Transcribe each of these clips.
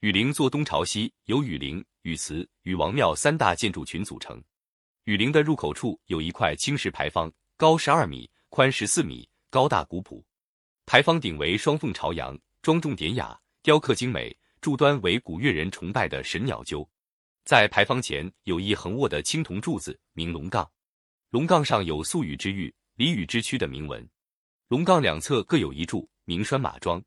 雨陵坐东朝西，由雨陵、雨祠、雨王庙三大建筑群组成。雨陵的入口处有一块青石牌坊，高十二米，宽十四米，高大古朴。牌坊顶为双凤朝阳，庄重典雅，雕刻精美。柱端为古越人崇拜的神鸟鸠。在牌坊前有一横卧的青铜柱子，名龙杠。龙杠上有“素雨之域，离雨之区”的铭文。龙杠两侧各有一柱，名拴马桩。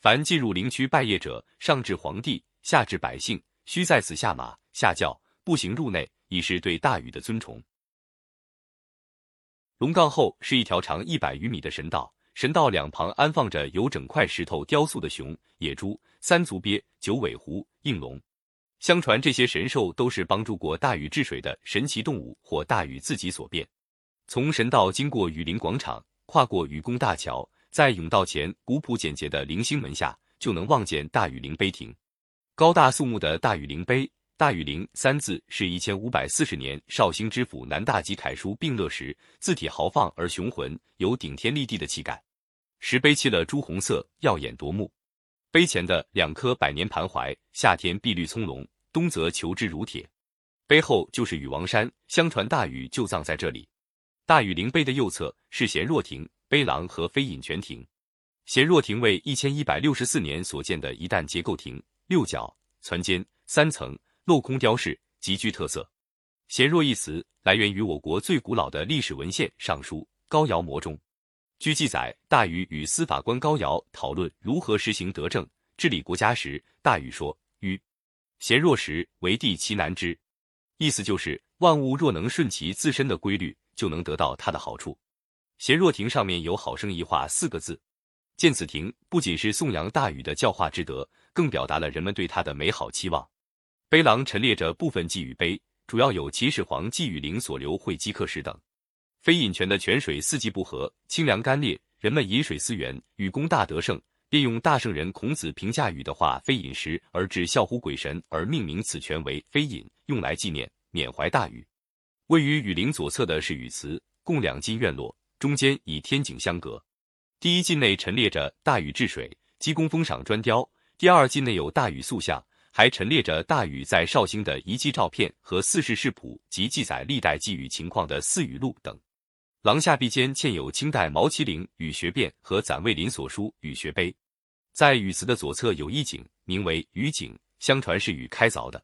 凡进入陵区拜谒者，上至皇帝，下至百姓，须在此下马、下轿，步行入内，以示对大禹的尊崇。龙杠后是一条长一百余米的神道，神道两旁安放着由整块石头雕塑的熊、野猪、三足鳖、九尾狐、应龙。相传这些神兽都是帮助过大禹治水的神奇动物，或大禹自己所变。从神道经过雨林广场，跨过雨宫大桥。在甬道前古朴简洁的棂星门下，就能望见大禹陵碑亭。高大肃穆的大禹陵碑，“大禹陵”三字是一千五百四十年绍兴知府南大吉楷书并勒时，字体豪放而雄浑，有顶天立地的气概。石碑漆了朱红色，耀眼夺目。碑前的两棵百年盘槐，夏天碧绿葱茏，冬则求枝如铁。碑后就是禹王山，相传大禹就葬在这里。大禹陵碑的右侧是贤若亭。碑廊和飞隐泉亭，贤若亭为一千一百六十四年所建的一旦结构亭，六角攒尖，三层，镂空雕饰，极具特色。贤若一词来源于我国最古老的历史文献《尚书·高尧模》中。据记载，大禹与司法官高尧讨论如何实行德政、治理国家时，大禹说：“禹贤若时，为地其难之。”意思就是万物若能顺其自身的规律，就能得到它的好处。贤若亭上面有“好生一化”四个字，见此亭不仅是颂扬大禹的教化之德，更表达了人们对他的美好期望。碑廊陈列着部分祭禹碑，主要有秦始皇祭禹陵所留会稽刻石等。飞隐泉的泉水四季不和，清凉干冽，人们饮水思源，禹功大德盛，便用大圣人孔子评价禹的话“飞隐时”而致孝乎鬼神，而命名此泉为飞隐，用来纪念缅怀大禹。位于禹陵左侧的是禹祠，共两进院落。中间以天井相隔，第一进内陈列着大禹治水、积功封赏砖雕；第二进内有大禹塑像，还陈列着大禹在绍兴的遗迹照片和四世世谱及记载历代祭禹情况的四语录等。廊下壁间嵌有清代毛麒麟禹学变和攒卫林所书禹学碑。在禹祠的左侧有一井，名为禹井，相传是禹开凿的。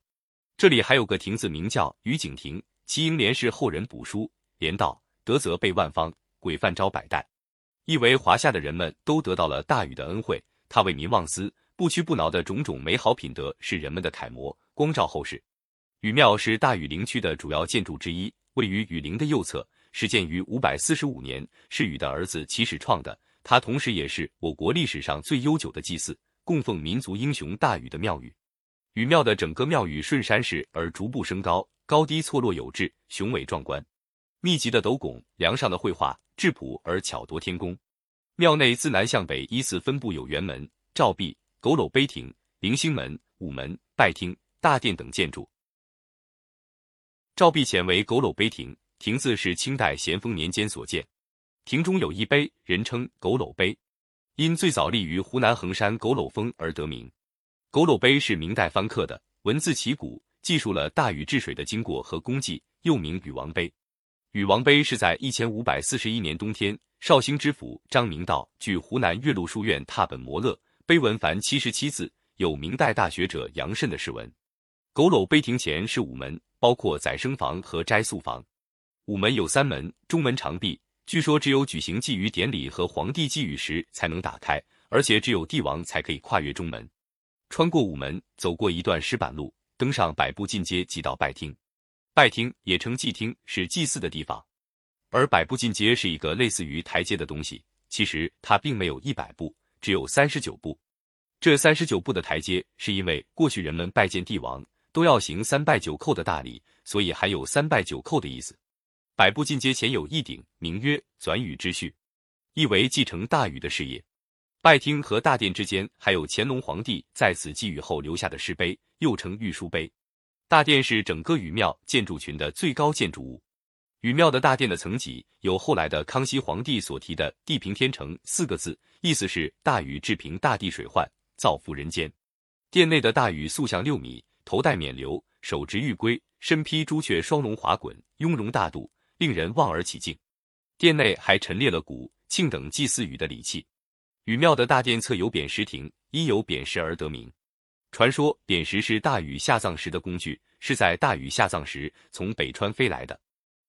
这里还有个亭子，名叫禹景亭，其楹联是后人补书，连道：“德则备万方。”鬼犯招百代，意为华夏的人们都得到了大禹的恩惠，他为民忘私、不屈不挠的种种美好品德是人们的楷模，光照后世。禹庙是大禹陵区的主要建筑之一，位于禹陵的右侧，始建于五百四十五年，是禹的儿子启始创的。它同时也是我国历史上最悠久的祭祀、供奉民族英雄大禹的庙宇。禹庙的整个庙宇顺山势而逐步升高，高低错落有致，雄伟壮观。密集的斗拱、梁上的绘画。质朴而巧夺天工。庙内自南向北依次分布有辕门、照壁、狗偻碑亭、棂星门、午门、拜厅、大殿等建筑。照壁前为狗偻碑亭，亭子是清代咸丰年间所建。亭中有一碑，人称狗偻碑，因最早立于湖南衡山狗偻峰而得名。狗偻碑是明代翻刻的，文字奇古，记述了大禹治水的经过和功绩，又名禹王碑。禹王碑是在一千五百四十一年冬天，绍兴知府张明道据湖南岳麓书院拓本摩勒，碑文凡七十七字，有明代大学者杨慎的诗文。佝偻碑亭前是午门，包括宰生房和斋宿房。午门有三门，中门长闭，据说只有举行祭禹典礼和皇帝祭雨时才能打开，而且只有帝王才可以跨越中门。穿过午门，走过一段石板路，登上百步进阶，即到拜厅。拜厅也称祭厅，是祭祀的地方，而百步进阶是一个类似于台阶的东西。其实它并没有一百步，只有三十九步。这三十九步的台阶，是因为过去人们拜见帝王都要行三拜九叩的大礼，所以含有三拜九叩的意思。百步进阶前有一顶，名曰转宇之序，意为继承大禹的事业。拜厅和大殿之间还有乾隆皇帝在此寄语后留下的石碑，又称玉书碑。大殿是整个禹庙建筑群的最高建筑物。禹庙的大殿的层级有后来的康熙皇帝所提的“地平天成”四个字，意思是大禹治平大地水患，造福人间。殿内的大禹塑像六米，头戴冕旒，手执玉圭，身披朱雀双龙华衮，雍容大度，令人望而起敬。殿内还陈列了鼓、磬等祭祀禹的礼器。禹庙的大殿侧有匾石亭，因有匾石而得名。传说扁石是大禹下葬时的工具，是在大禹下葬时从北川飞来的。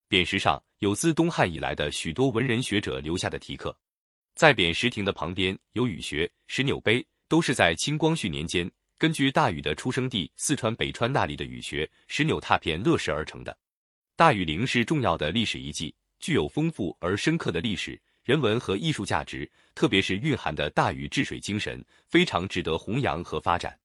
扁石上有自东汉以来的许多文人学者留下的题刻。在扁石亭的旁边有禹穴、石纽碑，都是在清光绪年间根据大禹的出生地四川北川那里的禹穴、石纽拓片落实而成的。大禹陵是重要的历史遗迹，具有丰富而深刻的历史、人文和艺术价值，特别是蕴含的大禹治水精神，非常值得弘扬和发展。